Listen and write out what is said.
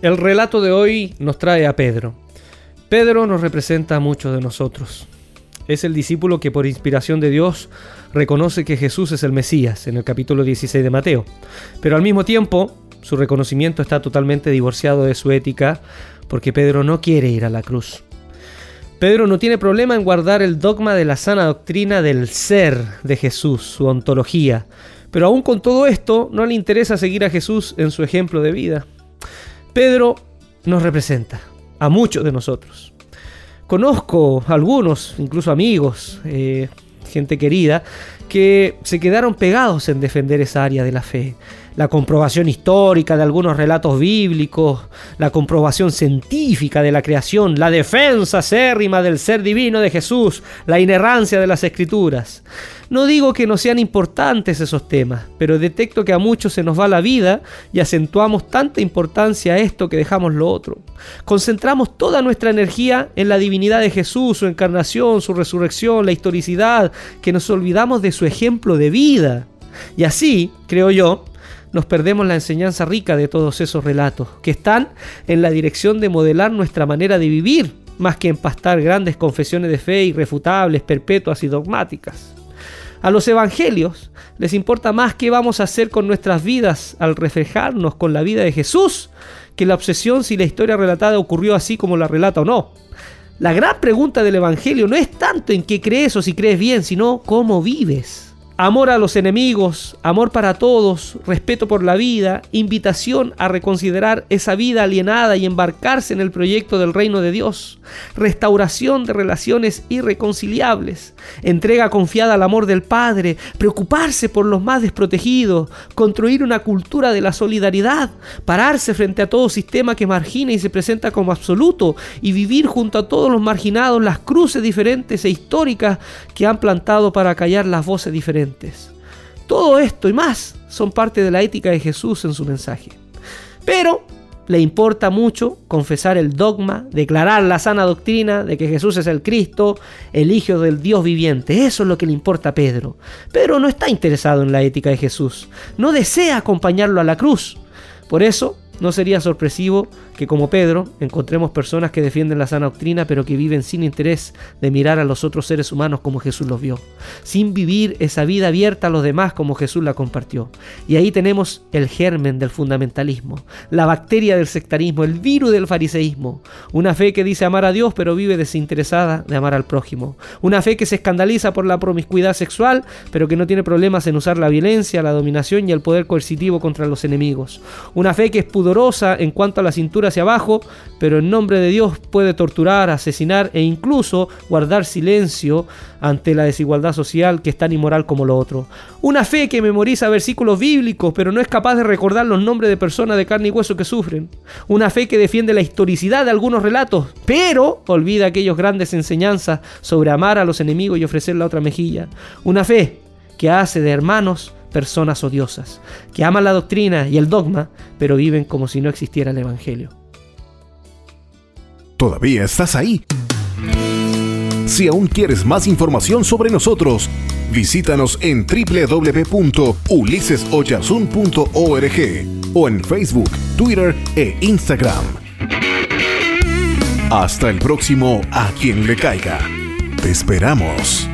El relato de hoy nos trae a Pedro. Pedro nos representa a muchos de nosotros. Es el discípulo que por inspiración de Dios reconoce que Jesús es el Mesías en el capítulo 16 de Mateo. Pero al mismo tiempo, su reconocimiento está totalmente divorciado de su ética porque Pedro no quiere ir a la cruz. Pedro no tiene problema en guardar el dogma de la sana doctrina del ser de Jesús, su ontología, pero aún con todo esto no le interesa seguir a Jesús en su ejemplo de vida. Pedro nos representa a muchos de nosotros. Conozco algunos, incluso amigos, eh, gente querida, que se quedaron pegados en defender esa área de la fe. La comprobación histórica de algunos relatos bíblicos, la comprobación científica de la creación, la defensa acérrima del ser divino de Jesús, la inerrancia de las escrituras. No digo que no sean importantes esos temas, pero detecto que a muchos se nos va la vida y acentuamos tanta importancia a esto que dejamos lo otro. Concentramos toda nuestra energía en la divinidad de Jesús, su encarnación, su resurrección, la historicidad, que nos olvidamos de su ejemplo de vida. Y así, creo yo, nos perdemos la enseñanza rica de todos esos relatos, que están en la dirección de modelar nuestra manera de vivir, más que empastar grandes confesiones de fe irrefutables, perpetuas y dogmáticas. A los evangelios les importa más qué vamos a hacer con nuestras vidas al reflejarnos con la vida de Jesús que la obsesión si la historia relatada ocurrió así como la relata o no. La gran pregunta del evangelio no es tanto en qué crees o si crees bien, sino cómo vives. Amor a los enemigos, amor para todos, respeto por la vida, invitación a reconsiderar esa vida alienada y embarcarse en el proyecto del reino de Dios, restauración de relaciones irreconciliables, entrega confiada al amor del Padre, preocuparse por los más desprotegidos, construir una cultura de la solidaridad, pararse frente a todo sistema que margina y se presenta como absoluto y vivir junto a todos los marginados las cruces diferentes e históricas que han plantado para callar las voces diferentes. Todo esto y más son parte de la ética de Jesús en su mensaje. Pero le importa mucho confesar el dogma, declarar la sana doctrina de que Jesús es el Cristo, el Hijo del Dios viviente. Eso es lo que le importa a Pedro. Pedro no está interesado en la ética de Jesús, no desea acompañarlo a la cruz. Por eso no sería sorpresivo que como Pedro encontremos personas que defienden la sana doctrina pero que viven sin interés de mirar a los otros seres humanos como Jesús los vio, sin vivir esa vida abierta a los demás como Jesús la compartió. Y ahí tenemos el germen del fundamentalismo, la bacteria del sectarismo, el virus del fariseísmo, una fe que dice amar a Dios pero vive desinteresada de amar al prójimo, una fe que se escandaliza por la promiscuidad sexual pero que no tiene problemas en usar la violencia, la dominación y el poder coercitivo contra los enemigos, una fe que es en cuanto a la cintura hacia abajo, pero en nombre de Dios puede torturar, asesinar e incluso guardar silencio ante la desigualdad social que es tan inmoral como lo otro. Una fe que memoriza versículos bíblicos, pero no es capaz de recordar los nombres de personas de carne y hueso que sufren. Una fe que defiende la historicidad de algunos relatos, pero olvida aquellos grandes enseñanzas sobre amar a los enemigos y ofrecer la otra mejilla. Una fe que hace de hermanos personas odiosas, que aman la doctrina y el dogma, pero viven como si no existiera el Evangelio. ¿Todavía estás ahí? Si aún quieres más información sobre nosotros, visítanos en www.ulisesoyasun.org o en Facebook, Twitter e Instagram. Hasta el próximo A quien le caiga. Te esperamos.